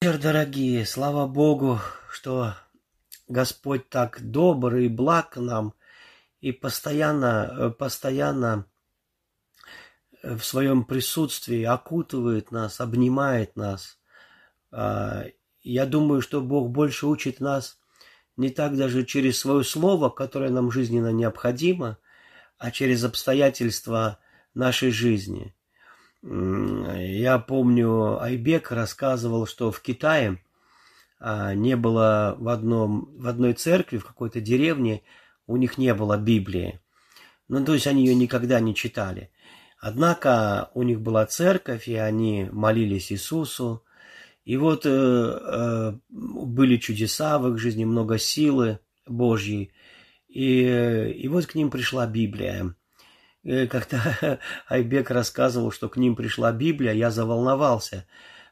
вечер, дорогие! Слава Богу, что Господь так добр и благ к нам и постоянно, э, постоянно э, в своем присутствии окутывает нас, обнимает нас. А, я думаю, что Бог больше учит нас не так даже через свое слово, которое нам жизненно необходимо, а через обстоятельства нашей жизни – я помню, Айбек рассказывал, что в Китае а, не было в, одном, в одной церкви, в какой-то деревне, у них не было Библии. Ну, то есть они ее никогда не читали. Однако у них была церковь, и они молились Иисусу. И вот э, э, были чудеса в их жизни, много силы Божьей. И, и вот к ним пришла Библия. Э, когда Айбек рассказывал, что к ним пришла Библия, я заволновался,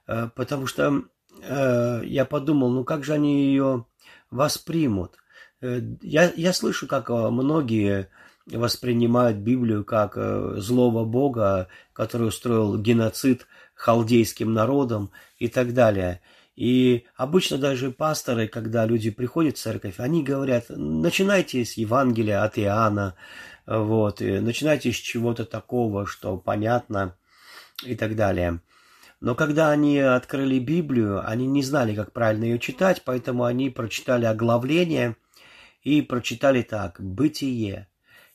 э, потому что э, я подумал, ну как же они ее воспримут? Я, я слышу, как многие воспринимают Библию как злого Бога, который устроил геноцид халдейским народом и так далее. И обычно даже пасторы, когда люди приходят в церковь, они говорят, начинайте с Евангелия от Иоанна, вот, начинайте с чего-то такого, что понятно и так далее. Но когда они открыли Библию, они не знали, как правильно ее читать, поэтому они прочитали оглавление и прочитали так «Бытие».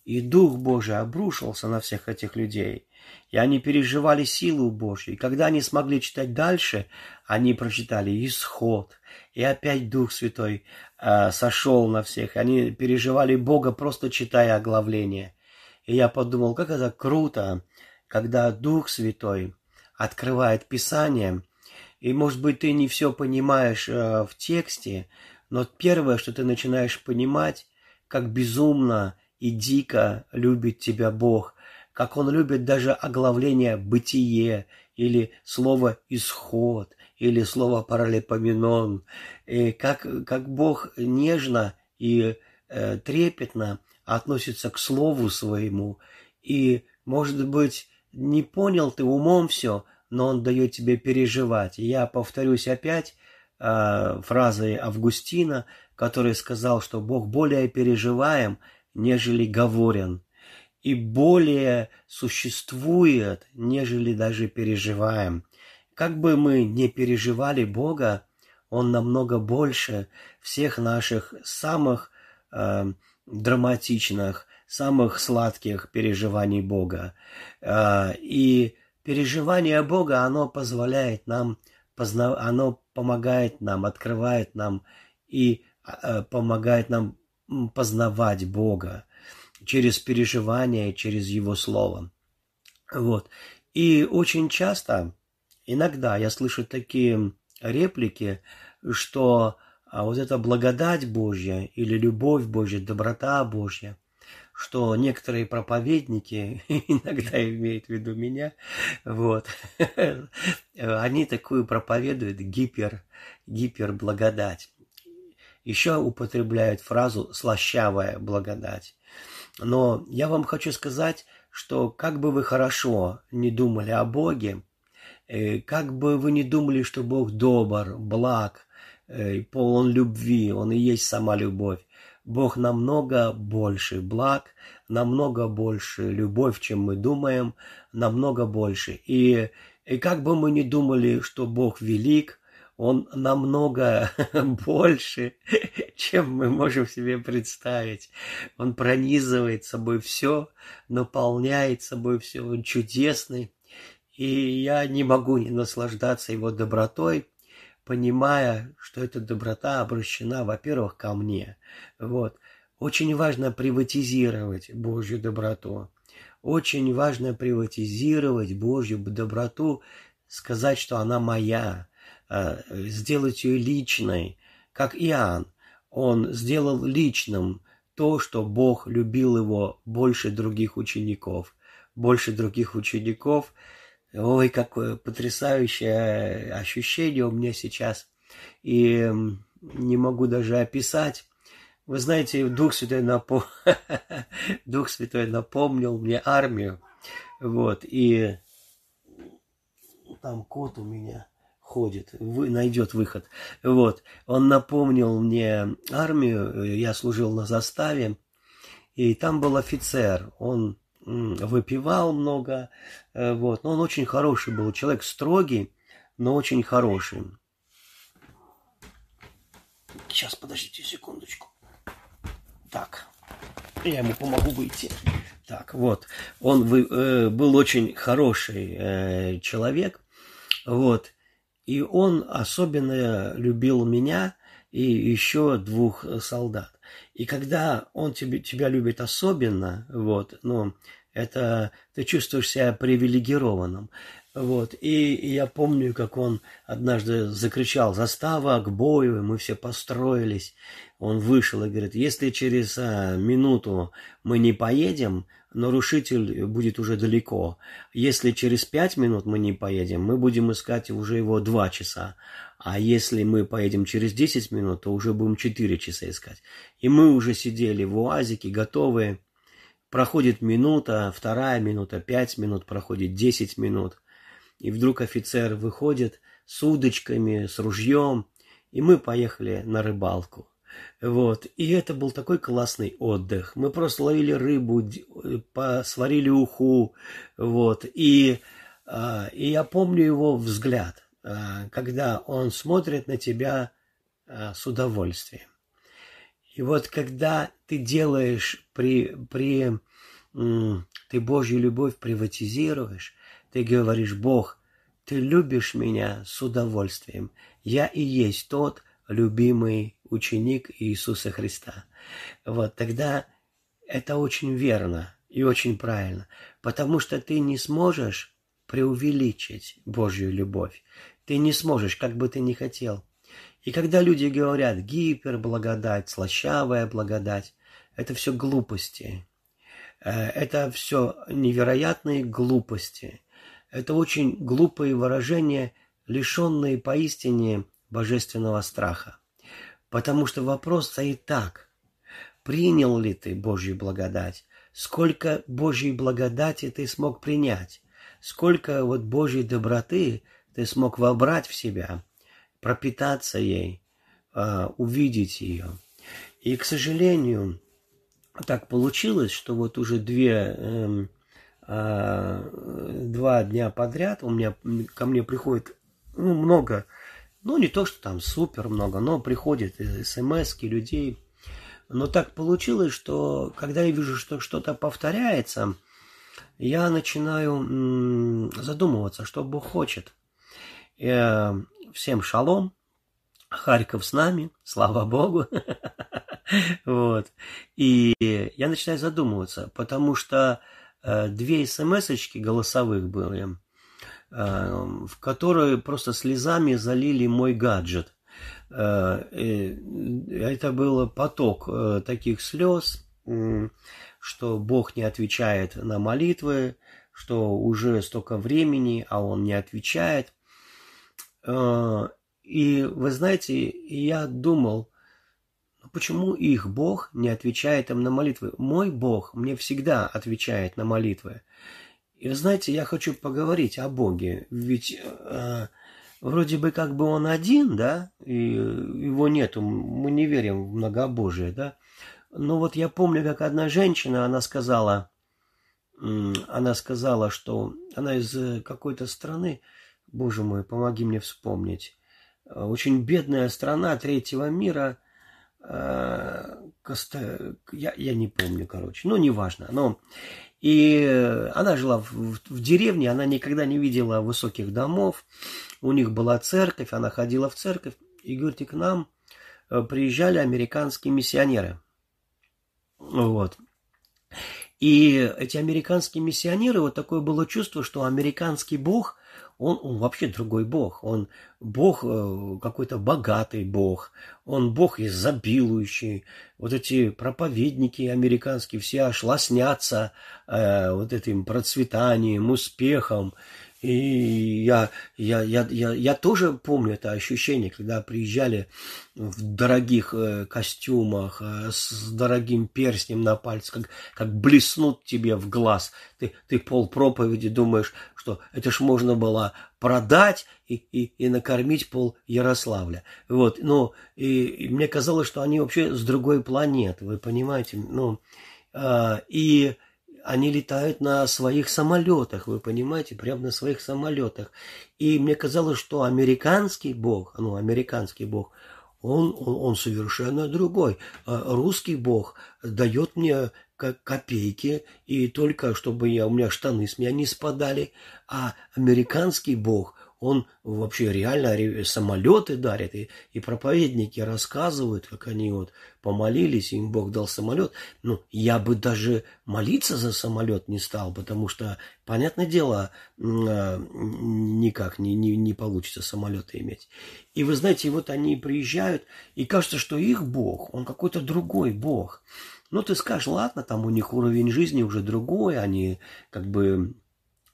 И Дух Божий обрушился на всех этих людей, и они переживали силу Божью. И когда они смогли читать дальше, они прочитали «Исход», и опять Дух Святой э, сошел на всех. Они переживали Бога, просто читая оглавление. И я подумал, как это круто, когда Дух Святой открывает Писание. И, может быть, ты не все понимаешь э, в тексте, но первое, что ты начинаешь понимать, как безумно и дико любит тебя Бог, как Он любит даже оглавление «бытие» или слово «исход», или слово паралипоменон, и как, как Бог нежно и э, трепетно относится к слову своему, и, может быть, не понял ты умом все, но он дает тебе переживать. Я повторюсь опять э, фразой Августина, который сказал, что Бог более переживаем, нежели говорен, и более существует, нежели даже переживаем. Как бы мы не переживали Бога, Он намного больше всех наших самых э, драматичных, самых сладких переживаний Бога. Э, и переживание Бога, оно позволяет нам, позна... оно помогает нам, открывает нам и э, помогает нам познавать Бога через переживание, через Его Слово. Вот. И очень часто Иногда я слышу такие реплики, что а, вот эта благодать Божья или любовь Божья, доброта Божья, что некоторые проповедники, иногда имеют в виду меня, вот, они такую проповедуют гипер, гиперблагодать. Еще употребляют фразу «слащавая благодать». Но я вам хочу сказать, что как бы вы хорошо не думали о Боге, Э, как бы вы ни думали, что Бог добр, благ, э, полон любви, Он и есть сама любовь. Бог намного больше благ, намного больше любовь, чем мы думаем, намного больше. И, и как бы мы ни думали, что Бог велик, Он намного больше, чем мы можем себе представить. Он пронизывает собой все, наполняет собой все. Он чудесный, и я не могу не наслаждаться его добротой, понимая, что эта доброта обращена, во-первых, ко мне. Вот. Очень важно приватизировать Божью доброту. Очень важно приватизировать Божью доброту, сказать, что она моя, сделать ее личной, как Иоанн. Он сделал личным то, что Бог любил его больше других учеников. Больше других учеников – Ой, какое потрясающее ощущение у меня сейчас. И не могу даже описать. Вы знаете, Дух Святой, напом... Дух Святой напомнил мне армию. Вот, и там кот у меня ходит, вы, найдет выход. Вот. Он напомнил мне армию, я служил на заставе, и там был офицер, он выпивал много, э, вот, но он очень хороший был, человек строгий, но очень хороший. Сейчас, подождите секундочку. Так, я ему помогу выйти. Так, вот, он вы, э, был очень хороший э, человек, вот, и он особенно любил меня и еще двух солдат. И когда он тебе, тебя любит особенно, вот, ну, это ты чувствуешь себя привилегированным. Вот. И, и я помню, как он однажды закричал «Застава к бою!» мы все построились. Он вышел и говорит, если через а, минуту мы не поедем, нарушитель будет уже далеко. Если через пять минут мы не поедем, мы будем искать уже его два часа. А если мы поедем через десять минут, то уже будем четыре часа искать. И мы уже сидели в УАЗике, готовые. Проходит минута, вторая минута, пять минут, проходит десять минут. И вдруг офицер выходит с удочками, с ружьем, и мы поехали на рыбалку. Вот. И это был такой классный отдых. Мы просто ловили рыбу, сварили уху. Вот. И, а, и я помню его взгляд, а, когда он смотрит на тебя а, с удовольствием. И вот когда ты делаешь при, при ты Божью любовь приватизируешь, ты говоришь, Бог, ты любишь меня с удовольствием. Я и есть тот любимый ученик Иисуса Христа. Вот тогда это очень верно и очень правильно, потому что ты не сможешь преувеличить Божью любовь. Ты не сможешь, как бы ты ни хотел. И когда люди говорят гиперблагодать, слащавая благодать, это все глупости. Э, это все невероятные глупости. Это очень глупые выражения, лишенные поистине божественного страха. Потому что вопрос стоит так. Принял ли ты Божью благодать? Сколько Божьей благодати ты смог принять? Сколько вот Божьей доброты ты смог вобрать в себя, пропитаться ей, а, увидеть ее? И, к сожалению, так получилось, что вот уже две, эм, а, два дня подряд у меня ко мне приходит ну, много ну, не то, что там супер много, но приходят смс людей. Но так получилось, что когда я вижу, что что-то повторяется, я начинаю задумываться, что Бог хочет. Э, всем шалом, Харьков с нами, слава Богу. Вот. И я начинаю задумываться, потому что э, две смс-очки голосовых были. Эм, в которой просто слезами залили мой гаджет. Э, это был поток э, таких слез, что Бог не отвечает на молитвы, что уже столько времени, а Он не отвечает. Э, и вы знаете, я думал, «Ну почему их Бог не отвечает им на молитвы? Мой Бог мне всегда отвечает на молитвы. И вы знаете, я хочу поговорить о Боге, ведь э, вроде бы как бы он один, да, и его нету, мы не верим в многобожие, да. Но вот я помню, как одна женщина, она сказала, она сказала, что она из какой-то страны, боже мой, помоги мне вспомнить, очень бедная страна третьего мира, э, я, я не помню, короче, ну, неважно, но и она жила в, в, в деревне, она никогда не видела высоких домов. У них была церковь, она ходила в церковь. И, говорит, и к нам э, приезжали американские миссионеры. Вот. И эти американские миссионеры, вот такое было чувство, что американский бог он, он вообще другой бог. Он бог, э, какой-то богатый бог. Он бог изобилующий. Вот эти проповедники американские все аж лоснятся э, вот этим процветанием, успехом. И я, я, я, я, я тоже помню это ощущение, когда приезжали в дорогих э, костюмах, э, с дорогим перстнем на пальце, как, как блеснут тебе в глаз. Ты, ты пол проповеди думаешь, что это ж можно было продать и, и, и накормить пол Ярославля. Вот, ну, и, и мне казалось, что они вообще с другой планеты, вы понимаете? Ну, э, и они летают на своих самолетах, вы понимаете, прямо на своих самолетах. И мне казалось, что американский бог, ну, американский бог, он, он, он совершенно другой. А русский бог дает мне копейки, и только чтобы я, у меня штаны с меня не спадали, а американский бог – он вообще реально самолеты дарит, и, и проповедники рассказывают, как они вот помолились, им Бог дал самолет. Ну, я бы даже молиться за самолет не стал, потому что, понятное дело, а, никак не, не, не получится самолеты иметь. И вы знаете, вот они приезжают, и кажется, что их Бог, он какой-то другой Бог. Ну, ты скажешь, ладно, там у них уровень жизни уже другой, они как бы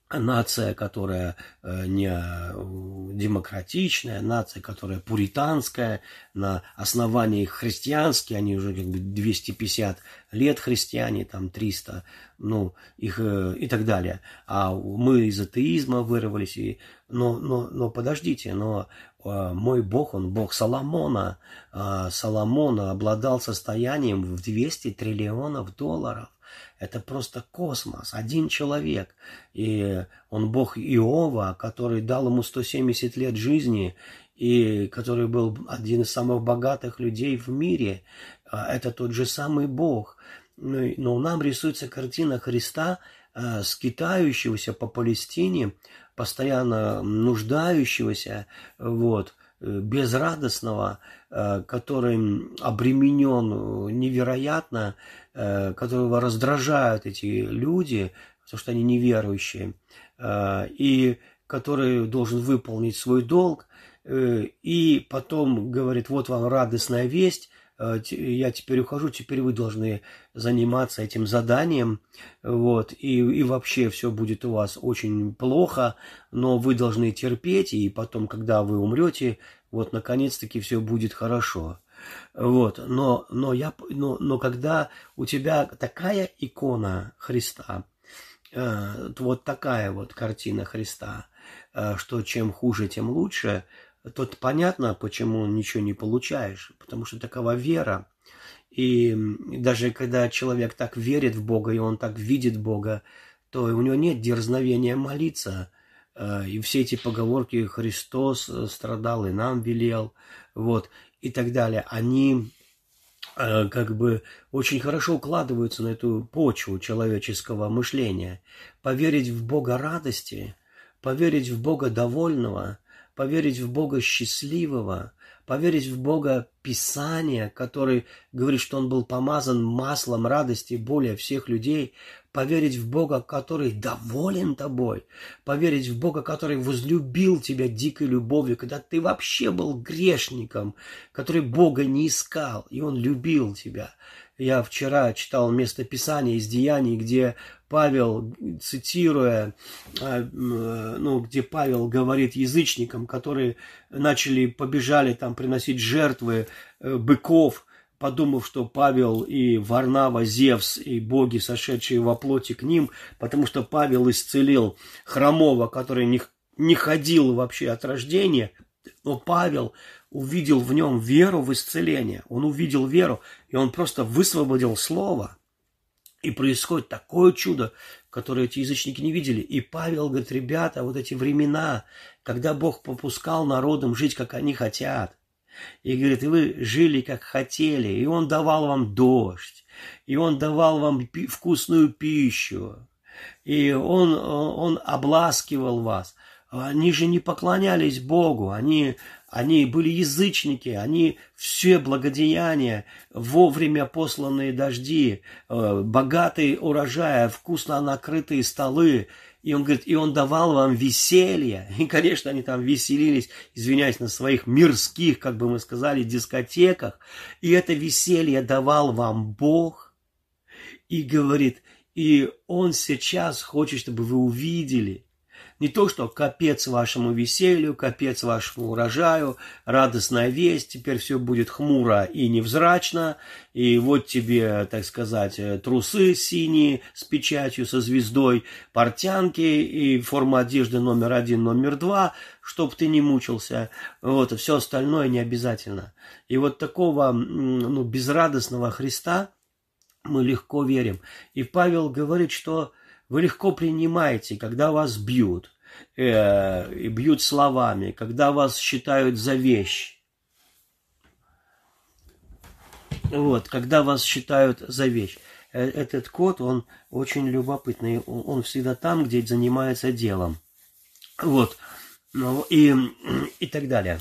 нация, которая э, не э, демократичная, нация, которая пуританская, на основании христианские, они уже как бы 250 лет христиане, там 300, ну, их э, и так далее. А мы из атеизма вырвались, и, но, но, но подождите, но мой бог, он бог Соломона. Соломона обладал состоянием в 200 триллионов долларов. Это просто космос, один человек. И он бог Иова, который дал ему 170 лет жизни, и который был один из самых богатых людей в мире. А, это тот же самый бог. Ну но нам рисуется картина Христа, а, скитающегося по Палестине, постоянно нуждающегося, вот, безрадостного, э, который обременен невероятно, э, которого раздражают эти люди, потому что они неверующие, и который должен выполнить свой долг, и потом говорит, вот вам радостная весть, Э, я теперь ухожу, теперь вы должны заниматься этим заданием, вот, и, и вообще все будет у вас очень плохо, но вы должны терпеть, и потом, когда вы умрете, вот, наконец-таки все будет хорошо. Вот, но, но, я, но, но когда у тебя такая икона Христа, э, вот такая вот картина Христа, э, что чем хуже, тем лучше – Тут понятно, почему ничего не получаешь, потому что такова вера. И даже когда человек так верит в Бога, и он так видит Бога, то у него нет дерзновения молиться. Э, и все эти поговорки «Христос страдал и нам велел», вот, и так далее, они э, как бы очень хорошо укладываются на эту почву человеческого мышления. Поверить в Бога радости, поверить в Бога довольного – поверить в Бога счастливого, поверить в Бога Писания, который говорит, что Он был помазан маслом радости более всех людей, поверить в Бога, который доволен тобой, поверить в Бога, который возлюбил тебя дикой любовью, когда ты вообще был грешником, который Бога не искал, и Он любил тебя. Я вчера читал местописание из Деяний, где Павел, цитируя, а, э, ну, где Павел говорит язычникам, которые начали, побежали там приносить жертвы э, быков, подумав, что Павел и Варнава, Зевс и боги, сошедшие во плоти к ним, потому что Павел исцелил хромого, который не, не ходил вообще от рождения, но Павел увидел в нем веру в исцеление. Он увидел веру, и он просто высвободил слово. И происходит такое чудо, которое эти язычники не видели. И Павел говорит, ребята, вот эти времена, когда Бог попускал народам жить, как они хотят. И говорит, и вы жили, как хотели, и Он давал вам дождь, и Он давал вам вкусную пищу, и Он, он обласкивал вас. Они же не поклонялись Богу, они они были язычники, они все благодеяния, вовремя посланные дожди, э, богатый урожай, вкусно накрытые столы. И он говорит, и он давал вам веселье. И, конечно, они там веселились, извиняюсь, на своих мирских, как бы мы сказали, дискотеках. И это веселье давал вам Бог. И говорит, и он сейчас хочет, чтобы вы увидели, Не то, что капец вашему веселью, капец вашему урожаю, радостная весть, теперь все будет хмуро и невзрачно, и вот тебе, так сказать, трусы синие с печатью, со звездой, портянки и форма одежды номер один, номер два, чтоб ты не мучился. Вот, все остальное не обязательно. И вот такого ну, безрадостного Христа мы легко верим. И Павел говорит, что вы легко принимаете, когда вас бьют, э, и бьют словами, когда вас считают за вещь. Вот, когда вас считают за вещь. Э, этот код, он очень любопытный, он всегда там, где занимается делом. Вот, ну, и, и так далее.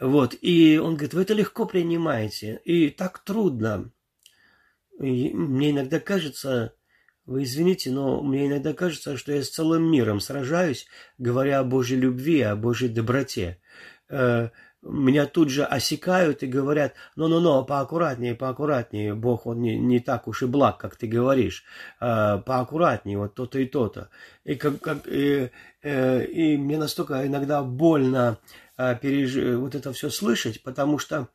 Вот, и он говорит, вы это легко принимаете, и так трудно. И мне иногда кажется, вы извините, но мне иногда кажется, что я с целым миром сражаюсь, говоря о Божьей любви, о Божьей доброте. Э, меня тут же осекают и говорят, ну-ну-ну, поаккуратнее, поаккуратнее, Бог, он не, не так уж и благ, как ты говоришь, э, поаккуратнее, вот то-то и то-то. И, как, как, и, э, и мне настолько иногда больно переж... вот это все слышать, потому что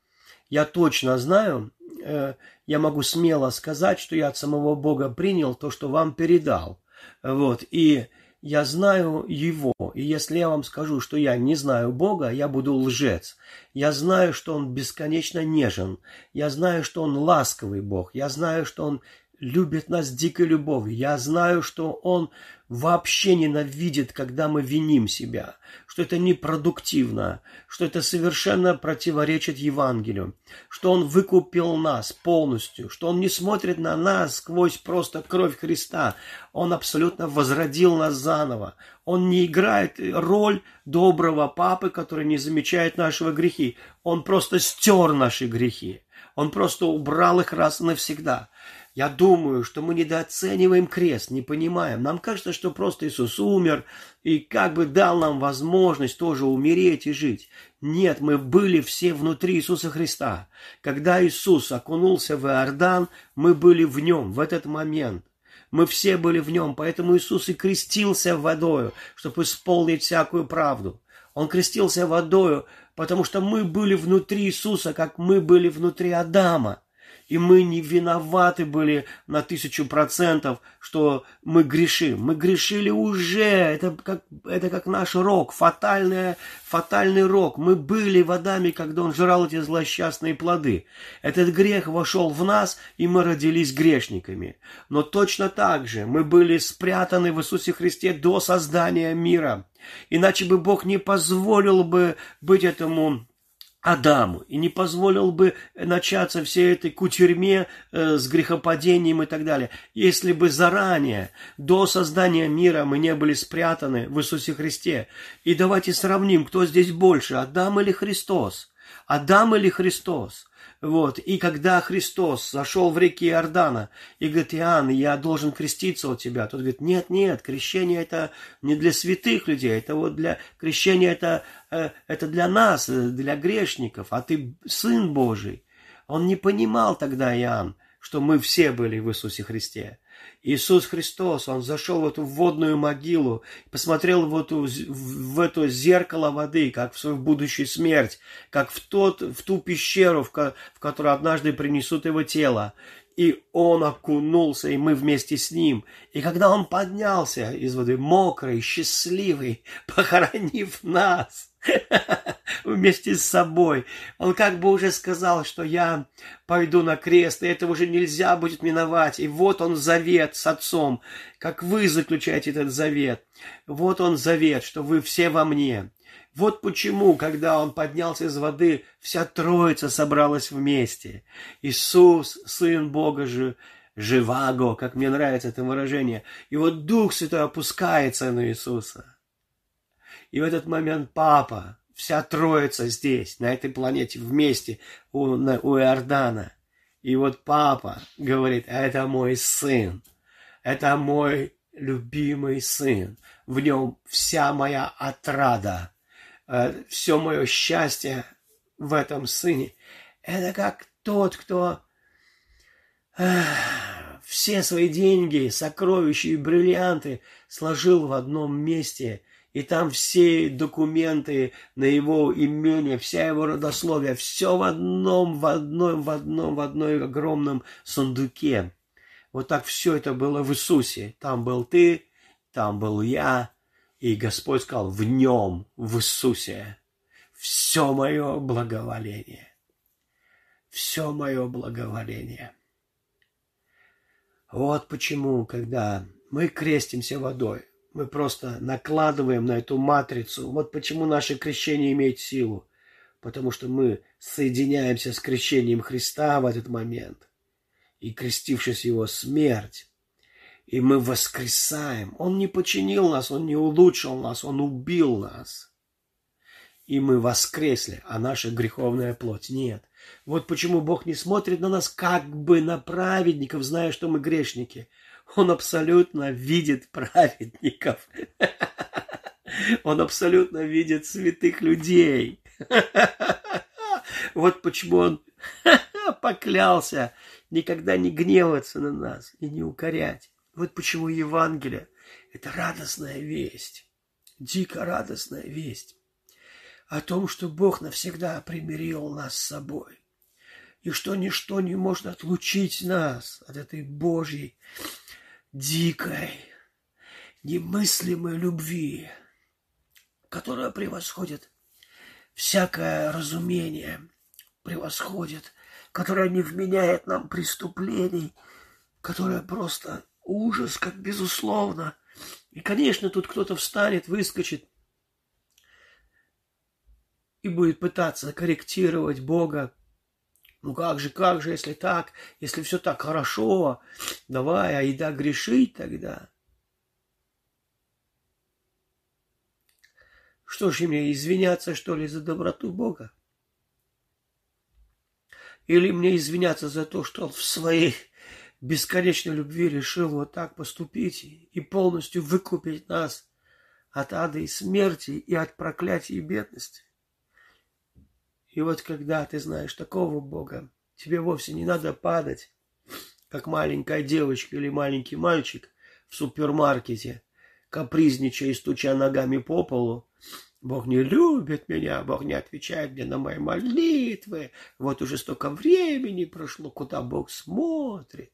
я точно знаю, Э, я могу смело сказать, что я от самого Бога принял то, что вам передал. Вот, и я знаю Его, и если я вам скажу, что я не знаю Бога, я буду лжец. Я знаю, что Он бесконечно нежен, я знаю, что Он ласковый Бог, я знаю, что Он любит нас дикой любовью. Я знаю, что Он вообще ненавидит, когда мы виним себя, что это непродуктивно, что это совершенно противоречит Евангелию, что Он выкупил нас полностью, что Он не смотрит на нас сквозь просто кровь Христа, Он абсолютно возродил нас заново, Он не играет роль доброго папы, который не замечает нашего грехи, Он просто стер наши грехи, Он просто убрал их раз и навсегда. Я думаю, что мы недооцениваем крест, не понимаем. Нам кажется, что просто Иисус умер и как бы дал нам возможность тоже умереть и жить. Нет, мы были все внутри Иисуса Христа. Когда Иисус окунулся в Иордан, мы были в нем в этот момент. Мы все были в нем, поэтому Иисус и крестился водою, чтобы исполнить всякую правду. Он крестился водою, потому что мы были внутри Иисуса, как мы были внутри Адама. И мы не виноваты были на тысячу процентов, что мы грешим. Мы грешили уже. Это как, это как наш рок, фатальный, фатальный рок. Мы были водами, когда он жрал эти злосчастные плоды. Этот грех вошел в нас, и мы родились грешниками. Но точно так же мы были спрятаны в Иисусе Христе до создания мира. Иначе бы Бог не позволил бы быть этому Адаму и не позволил бы начаться всей этой кутерьме э, с грехопадением и так далее, если бы заранее, до создания мира, мы не были спрятаны в Иисусе Христе. И давайте сравним, кто здесь больше, Адам или Христос? Адам или Христос? Вот. И когда Христос зашел в реки Иордана и говорит, Иоанн, я должен креститься у тебя, тот говорит, нет, нет, крещение это не для святых людей, это вот для крещения это, э, это для нас, э, для грешников, а ты Сын Божий. Он не понимал тогда, Иоанн, что мы все были в Иисусе Христе. Иисус Христос, Он зашел в эту водную могилу, посмотрел в эту, в это зеркало воды, как в свою будущую смерть, как в, тот, в ту пещеру, в, в которую однажды принесут его тело. И он окунулся, и мы вместе с ним. И когда он поднялся из воды, мокрый, счастливый, похоронив нас, вместе с собой. Он как бы уже сказал, что я пойду на крест, и это уже нельзя будет миновать. И вот он завет с отцом, как вы заключаете этот завет. Вот он завет, что вы все во мне. Вот почему, когда он поднялся из воды, вся троица собралась вместе. Иисус, Сын Бога же, живаго, как мне нравится это выражение. И вот Дух Святой опускается на Иисуса. И в этот момент папа, вся троица здесь, на этой планете, вместе у, на, у Иордана. И вот папа говорит, это мой сын, это мой любимый сын. В нем вся моя отрада, э, все мое счастье в этом сыне. Это как тот, кто э, все свои деньги, сокровища и бриллианты сложил в одном месте – и там все документы на его имение, вся его родословие, все в одном, в одном, в одном, в одной огромном сундуке. Вот так все это было в Иисусе. Там был ты, там был я, и Господь сказал, в нем, в Иисусе, все мое благоволение. Все мое благоволение. Вот почему, когда мы крестимся водой, мы просто накладываем на эту матрицу. Вот почему наше крещение имеет силу. Потому что мы соединяемся с крещением Христа в этот момент. И крестившись Его смерть, и мы воскресаем. Он не починил нас, Он не улучшил нас, Он убил нас. И мы воскресли, а наша греховная плоть нет. Вот почему Бог не смотрит на нас как бы на праведников, зная, что мы грешники – он абсолютно видит праведников. Он абсолютно видит святых людей. Вот почему он поклялся никогда не гневаться на нас и не укорять. Вот почему Евангелие – это радостная весть, дико радостная весть о том, что Бог навсегда примирил нас с собой, и что ничто не может отлучить нас от этой Божьей дикой, немыслимой любви, которая превосходит всякое разумение, превосходит, которая не вменяет нам преступлений, которая просто ужас, как безусловно. И, конечно, тут кто-то встанет, выскочит и будет пытаться корректировать Бога, ну как же, как же, если так, если все так хорошо, давай, а еда грешить тогда. Что ж мне, извиняться, что ли, за доброту Бога? Или мне извиняться за то, что он в своей бесконечной любви решил вот так поступить и полностью выкупить нас от ада и смерти и от проклятия и бедности? И вот когда ты знаешь такого Бога, тебе вовсе не надо падать, как маленькая девочка или маленький мальчик в супермаркете, капризничая и стуча ногами по полу. Бог не любит меня, Бог не отвечает мне на мои молитвы. Вот уже столько времени прошло, куда Бог смотрит.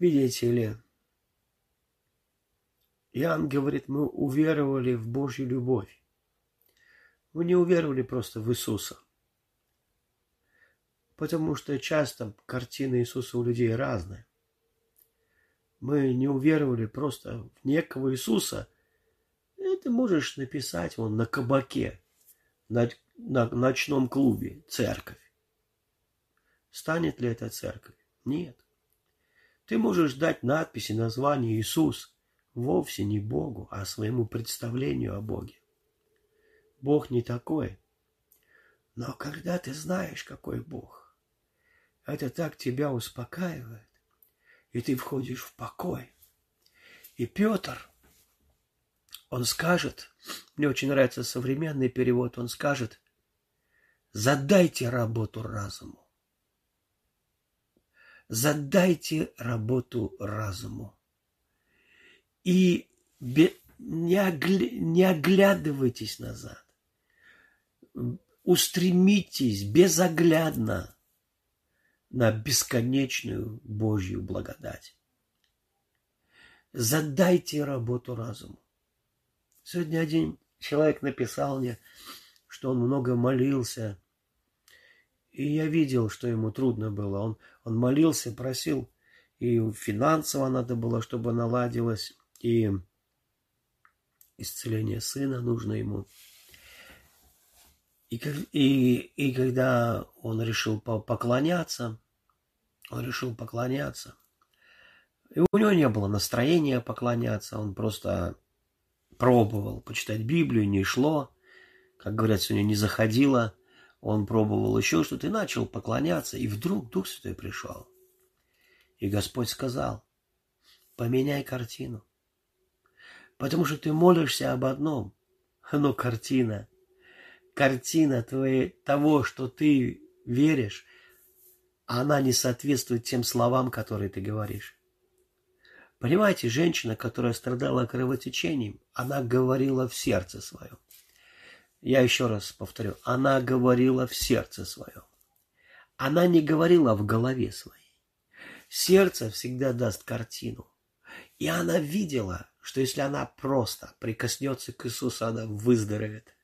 Видите ли, Иоанн говорит, мы уверовали в Божью любовь. Мы не уверовали просто в Иисуса. Потому что часто картина Иисуса у людей разная. Мы не уверовали просто в некого Иисуса. Это можешь написать вон на кабаке, на, на ночном клубе, церковь. Станет ли это церковь? Нет. Ты можешь дать надписи, название Иисус вовсе не Богу, а своему представлению о Боге. Бог не такой. Но когда ты знаешь, какой Бог, это так тебя успокаивает, и ты входишь в покой. И Петр, он скажет, мне очень нравится современный перевод, он скажет, задайте работу разуму. Задайте работу разуму. И не, огля... не оглядывайтесь назад. Устремитесь безоглядно на бесконечную Божью благодать. Задайте работу разуму. Сегодня один человек написал мне, что он много молился и я видел, что ему трудно было. Он, он молился, просил, и финансово надо было, чтобы наладилось, и исцеление сына нужно ему. И, и, и когда он решил поклоняться, он решил поклоняться, и у него не было настроения поклоняться, он просто пробовал почитать Библию, не шло, как говорят, сегодня не заходило – он пробовал еще что-то и начал поклоняться, и вдруг Дух Святой пришел. И Господь сказал, поменяй картину. Потому что ты молишься об одном, но картина, картина твоей, того, что ты веришь, она не соответствует тем словам, которые ты говоришь. Понимаете, женщина, которая страдала кровотечением, она говорила в сердце своем. Я еще раз повторю, она говорила в сердце своем. Она не говорила в голове своей. Сердце всегда даст картину. И она видела, что если она просто прикоснется к Иисусу, она выздоровеет.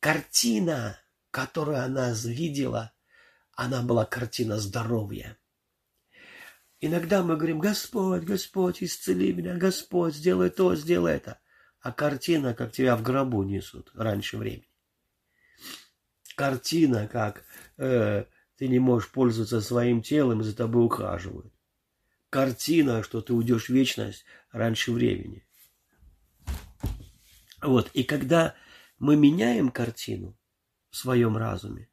Картина, которую она видела, она была картина здоровья. Иногда мы говорим, Господь, Господь, исцели меня, Господь, сделай то, сделай это. А картина, как тебя в гробу несут раньше времени. Картина, как э, ты не можешь пользоваться своим телом, и за тобой ухаживают. Картина, что ты уйдешь в вечность раньше времени. Вот, и когда мы меняем картину в своем разуме,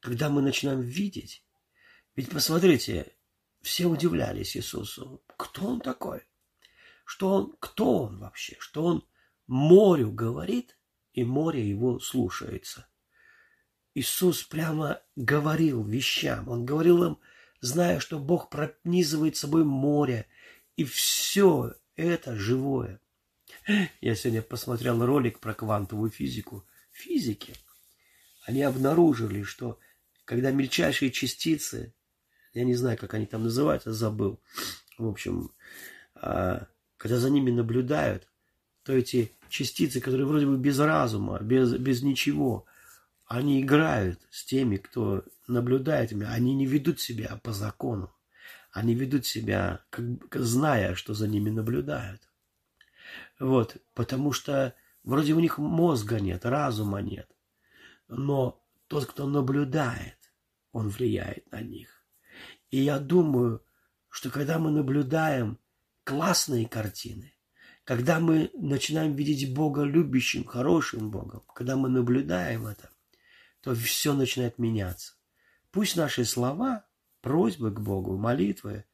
когда мы начинаем видеть, ведь посмотрите, все удивлялись Иисусу. Кто он такой? Что он, кто он вообще? Что он морю говорит, и море его слушается. Иисус прямо говорил вещам. Он говорил им, зная, что Бог пронизывает собой море, и все это живое. Я сегодня посмотрел ролик про квантовую физику. Физики, они обнаружили, что когда мельчайшие частицы я не знаю, как они там называются, забыл. В общем, а, когда за ними наблюдают, то эти частицы, которые вроде бы без разума, без, без ничего, они играют с теми, кто наблюдает меня. Они не ведут себя по закону. Они ведут себя, как, зная, что за ними наблюдают. Вот, потому что вроде у них мозга нет, разума нет. Но тот, кто наблюдает, он влияет на них. И я думаю, что когда мы наблюдаем классные картины, когда мы начинаем видеть Бога любящим, хорошим Богом, когда мы наблюдаем это, то все начинает меняться. Пусть наши слова, просьбы к Богу, молитвы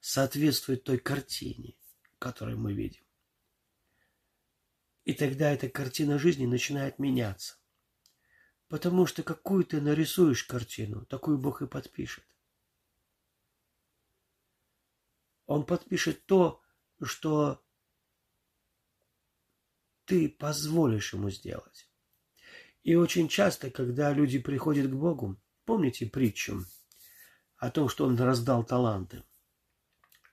соответствуют той картине, которую мы видим. И тогда эта картина жизни начинает меняться. Потому что какую ты нарисуешь картину, такую Бог и подпишет. Он подпишет то, что ты позволишь ему сделать. И очень часто, когда люди приходят к Богу, помните притчу о том, что он раздал таланты.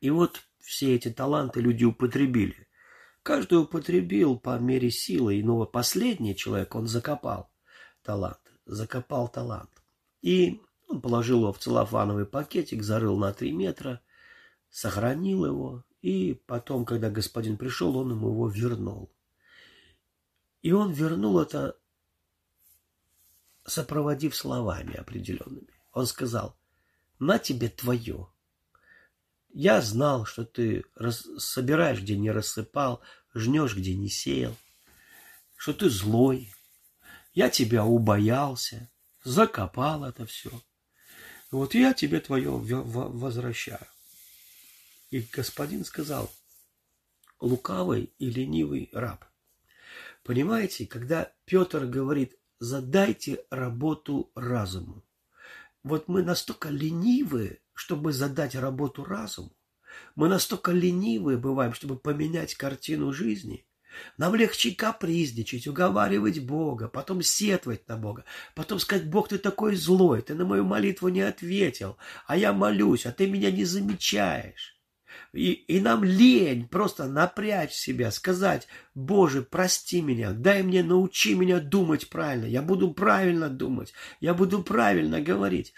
И вот все эти таланты люди употребили. Каждый употребил по мере силы, но последний человек, он закопал талант, закопал талант. И он положил его в целлофановый пакетик, зарыл на три метра – сохранил его, и потом, когда господин пришел, он ему его вернул. И он вернул это, сопроводив словами определенными. Он сказал, на тебе твое. Я знал, что ты рас... собираешь, где не рассыпал, жнешь, где не сеял, что ты злой. Я тебя убоялся, закопал это все. Вот я тебе твое возвращаю. И господин сказал, лукавый и ленивый раб. Понимаете, когда Петр говорит, задайте работу разуму. Вот мы настолько ленивы, чтобы задать работу разуму. Мы настолько ленивы бываем, чтобы поменять картину жизни. Нам легче капризничать, уговаривать Бога, потом сетовать на Бога, потом сказать, Бог, ты такой злой, ты на мою молитву не ответил, а я молюсь, а ты меня не замечаешь. И, и нам лень просто напрячь себя, сказать, Боже, прости меня, дай мне, научи меня думать правильно, я буду правильно думать, я буду правильно говорить.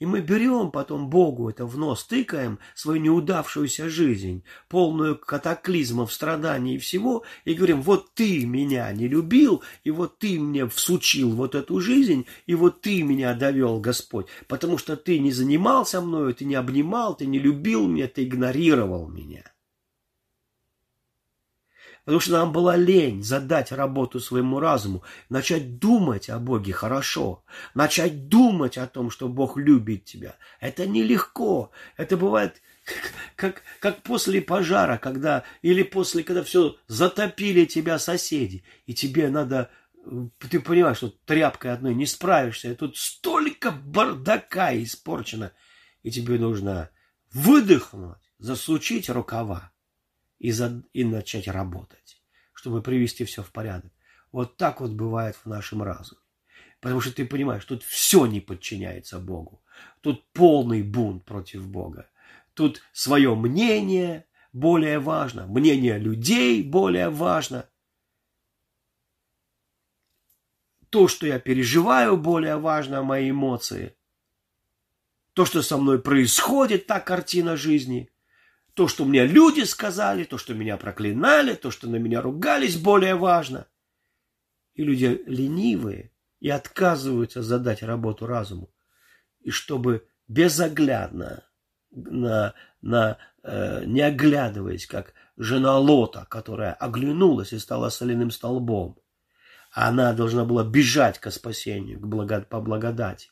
И мы берем потом Богу это в нос, тыкаем свою неудавшуюся жизнь, полную катаклизмов, страданий и всего, и говорим, вот ты меня не любил, и вот ты мне всучил вот эту жизнь, и вот ты меня довел, Господь, потому что ты не занимался мною, ты не обнимал, ты не любил меня, ты игнорировал меня. Потому что нам была лень задать работу своему разуму, начать думать о Боге хорошо, начать думать о том, что Бог любит тебя. Это нелегко. Это бывает как, как после пожара, когда или после, когда все затопили тебя соседи, и тебе надо ты понимаешь, что тряпкой одной не справишься, и тут столько бардака испорчено, и тебе нужно выдохнуть, засучить рукава и, за, и начать работать, чтобы привести все в порядок. Вот так вот бывает в нашем разуме. Потому что ты понимаешь, тут все не подчиняется Богу. Тут полный бунт против Бога. Тут свое мнение более важно, мнение людей более важно. То, что я переживаю, более важно, мои эмоции. То, что со мной происходит, та картина жизни. То, что мне люди сказали, то, что меня проклинали, то, что на меня ругались, более важно. И люди ленивые – и отказываются задать работу разуму. И чтобы безоглядно, на, на, э, не оглядываясь, как жена Лота, которая оглянулась и стала соляным столбом, она должна была бежать к спасению, к благо, по благодати.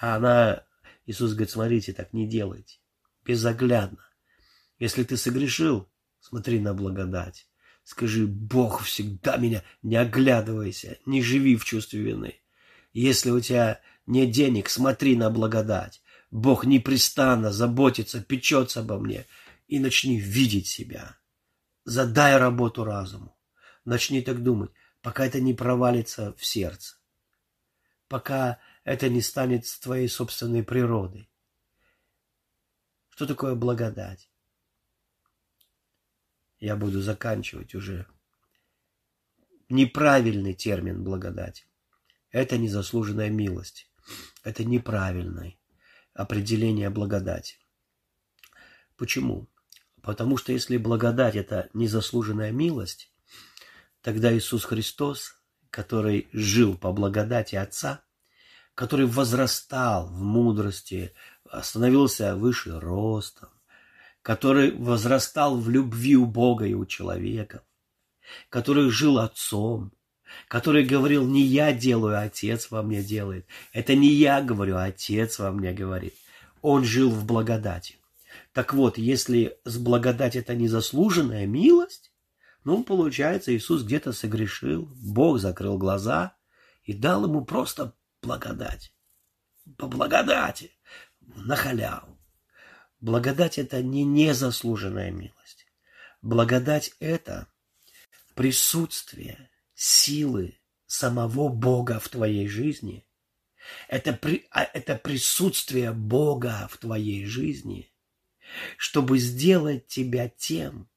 А она, Иисус говорит, смотрите, так не делайте, безоглядно. Если ты согрешил, смотри на благодать. Скажи, Бог всегда меня, не оглядывайся, не живи в чувстве вины. Если у тебя нет денег, смотри на благодать. Бог непрестанно заботится, печется обо мне. И начни видеть себя. Задай работу разуму. Начни так думать, пока это не провалится в сердце. Пока это не станет твоей собственной природой. Что такое благодать? я буду заканчивать уже. Неправильный термин благодать. Это незаслуженная милость. Это неправильное определение благодати. Почему? Потому что если благодать – это незаслуженная милость, тогда Иисус Христос, который жил по благодати Отца, который возрастал в мудрости, становился выше ростом, который возрастал в любви у Бога и у человека, который жил отцом, который говорил, не я делаю, а отец во мне делает. Это не я говорю, а отец во мне говорит. Он жил в благодати. Так вот, если с благодати это незаслуженная милость, ну, получается, Иисус где-то согрешил, Бог закрыл глаза и дал ему просто благодать. По благодати, на халяву. Благодать – это не незаслуженная милость. Благодать – это присутствие силы самого Бога в твоей жизни. Это, при, а, это присутствие Бога в твоей жизни, чтобы сделать тебя тем,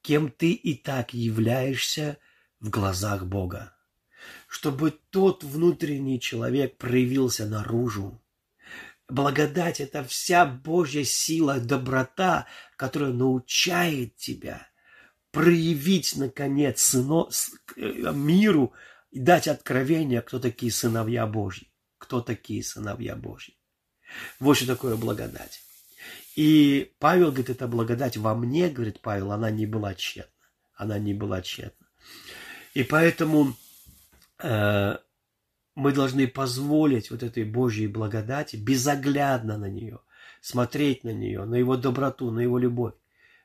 кем ты и так являешься в глазах Бога. Чтобы тот внутренний человек проявился наружу, Благодать – это вся Божья сила, доброта, которая научает тебя проявить, наконец, сыно, э, миру и дать откровение, кто такие сыновья Божьи. Кто такие сыновья Божьи. Вот что такое благодать. И Павел говорит, это благодать во мне, говорит Павел, она не была тщетна. Она не была тщетна. И поэтому мы должны позволить вот этой Божьей благодати безоглядно на нее, смотреть на нее, на его доброту, на его любовь,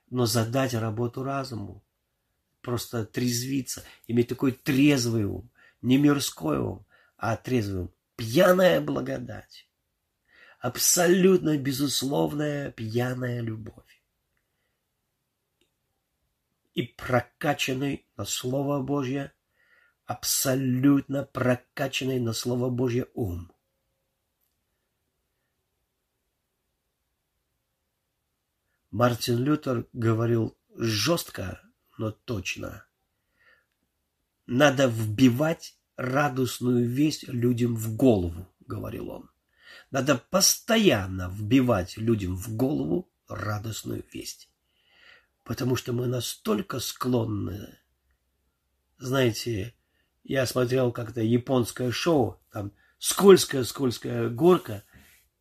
но задать работу разуму, просто трезвиться, иметь такой трезвый ум, не мирской ум, а трезвый ум, пьяная благодать, абсолютно безусловная пьяная любовь. И прокачанный на Слово Божье – абсолютно прокачанный на Слово Божье ум. Мартин Лютер говорил жестко, но точно. Надо вбивать радостную весть людям в голову, говорил он. Надо постоянно вбивать людям в голову радостную весть. Потому что мы настолько склонны, знаете, я смотрел как-то японское шоу, там скользкая-скользкая горка,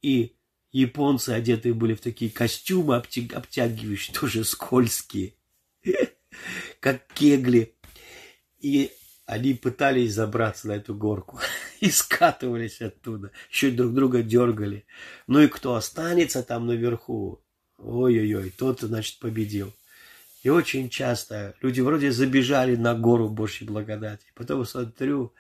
и японцы одетые были в такие костюмы обтягивающие, тоже скользкие, как кегли. И они пытались забраться на эту горку и скатывались оттуда, еще друг друга дергали. Ну и кто останется там наверху, ой-ой-ой, тот, значит, победил. И очень часто люди вроде забежали на гору Божьей благодати. Потом смотрю,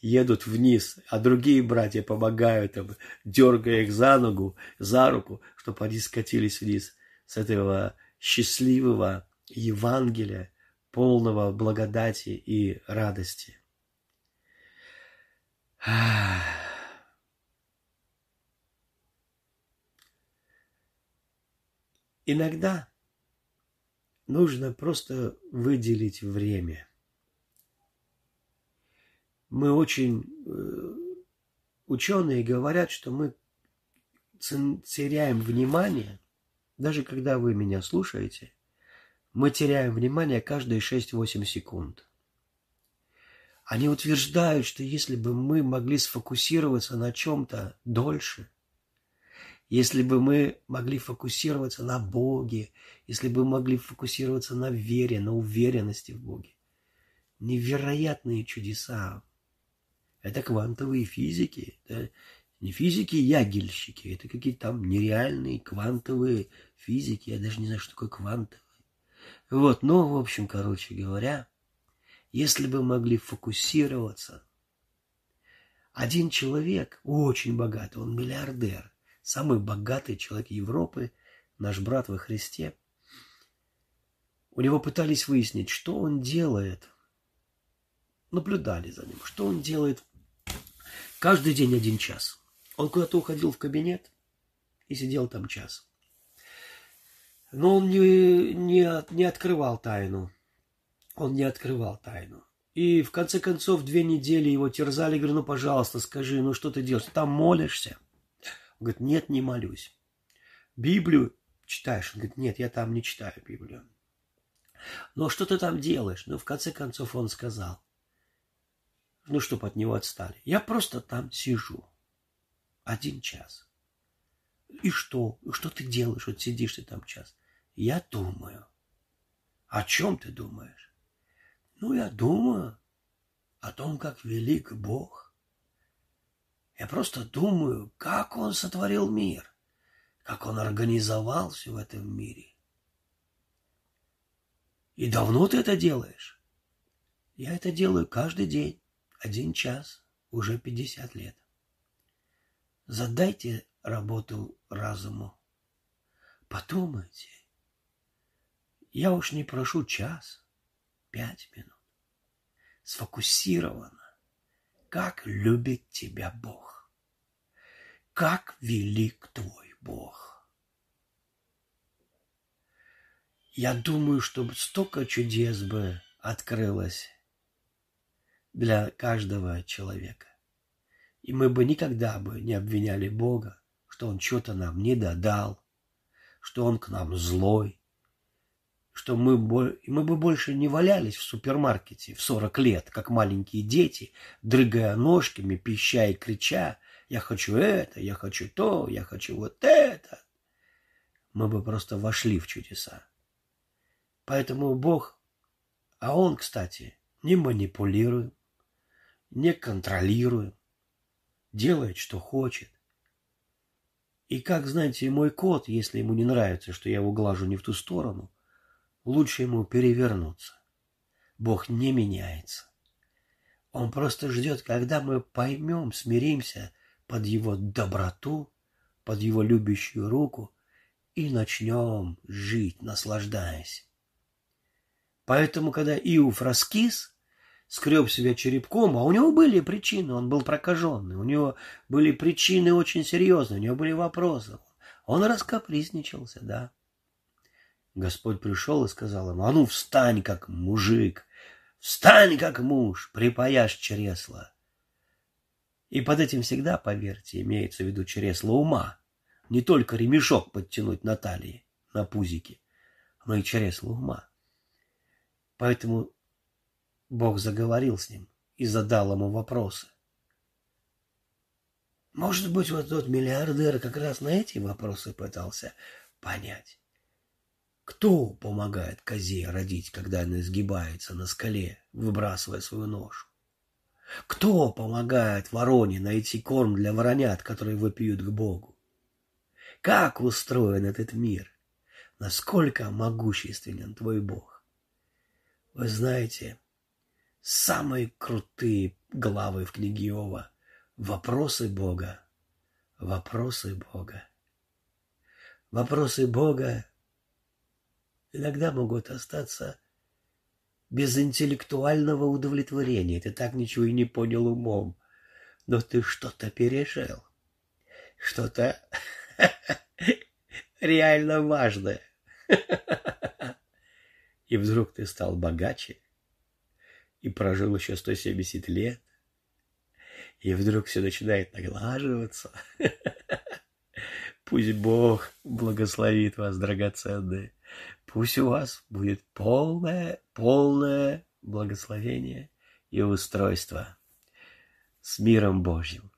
едут вниз, а другие братья помогают им, дергая их за ногу, за руку, чтобы они скатились вниз с этого счастливого Евангелия, полного благодати и радости. Иногда нужно просто выделить время – мы очень... Э, ученые говорят, что мы теряем внимание, даже когда вы меня слушаете, мы теряем внимание каждые 6-8 секунд. Они утверждают, что если бы мы могли сфокусироваться на чем-то дольше, если бы мы могли фокусироваться на Боге, если бы мы могли фокусироваться на вере, на уверенности в Боге, невероятные чудеса это квантовые физики. Это не физики-ягельщики, это какие-то там нереальные квантовые физики. Я даже не знаю, что такое квантовые. Вот, ну, в общем, короче говоря, если бы могли фокусироваться, один человек, очень богатый, он миллиардер, самый богатый человек Европы, наш брат во Христе, у него пытались выяснить, что он делает. Наблюдали за ним, что он делает Каждый день один час. Он куда-то уходил в кабинет и сидел там час. Но он не, не, не открывал тайну. Он не открывал тайну. И в конце концов две недели его терзали. Говорю, ну, пожалуйста, скажи, ну что ты делаешь? Там молишься? Говорит, нет, не молюсь. Библию читаешь? Он говорит, нет, я там не читаю Библию. Но что ты там делаешь? Ну, в конце концов, он сказал, ну, чтобы от него отстали. Я просто там сижу. Один час. И что? Что ты делаешь? Вот сидишь ты там час. Я думаю. О чем ты думаешь? Ну, я думаю о том, как велик Бог. Я просто думаю, как Он сотворил мир, как Он организовал все в этом мире. И давно ты это делаешь? Я это делаю каждый день. Один час, уже пятьдесят лет. Задайте работу разуму. Подумайте. Я уж не прошу час, пять минут. Сфокусированно. Как любит тебя Бог. Как велик твой Бог. Я думаю, чтобы столько чудес бы открылось для каждого человека. И мы бы никогда бы не обвиняли Бога, что Он что-то нам не додал, что Он к нам злой, что мы, мы бы больше не валялись в супермаркете в 40 лет, как маленькие дети, дрыгая ножками, пища и крича, «Я хочу это, я хочу то, я хочу вот это». Мы бы просто вошли в чудеса. Поэтому Бог, а Он, кстати, не манипулирует, не контролируем, делает, что хочет. И как, знаете, мой кот, если ему не нравится, что я его глажу не в ту сторону, лучше ему перевернуться. Бог не меняется. Он просто ждет, когда мы поймем, смиримся под его доброту, под его любящую руку и начнем жить, наслаждаясь. Поэтому, когда Иов раскис, скреб себя черепком, а у него были причины, он был прокаженный, у него были причины очень серьезные, у него были вопросы. Он раскапризничался, да. Господь пришел и сказал ему, а ну встань как мужик, встань как муж, припаяшь чресло. И под этим всегда, поверьте, имеется в виду чресло ума. Не только ремешок подтянуть на талии, на пузике, но и чресло ума. Поэтому Бог заговорил с ним и задал ему вопросы. Может быть, вот тот миллиардер как раз на эти вопросы пытался понять. Кто помогает козе родить, когда она изгибается на скале, выбрасывая свою нож? Кто помогает вороне найти корм для воронят, которые выпьют к Богу? Как устроен этот мир? насколько могущественен твой Бог. Вы знаете, самые крутые главы в книге Иова – вопросы Бога, вопросы Бога. Вопросы Бога иногда могут остаться без интеллектуального удовлетворения. Ты так ничего и не понял умом, но ты что-то пережил, что-то реально важное. И вдруг ты стал богаче и прожил еще 170 лет, и вдруг все начинает наглаживаться. Пусть Бог благословит вас, драгоценные. Пусть у вас будет полное, полное благословение и устройство с миром Божьим.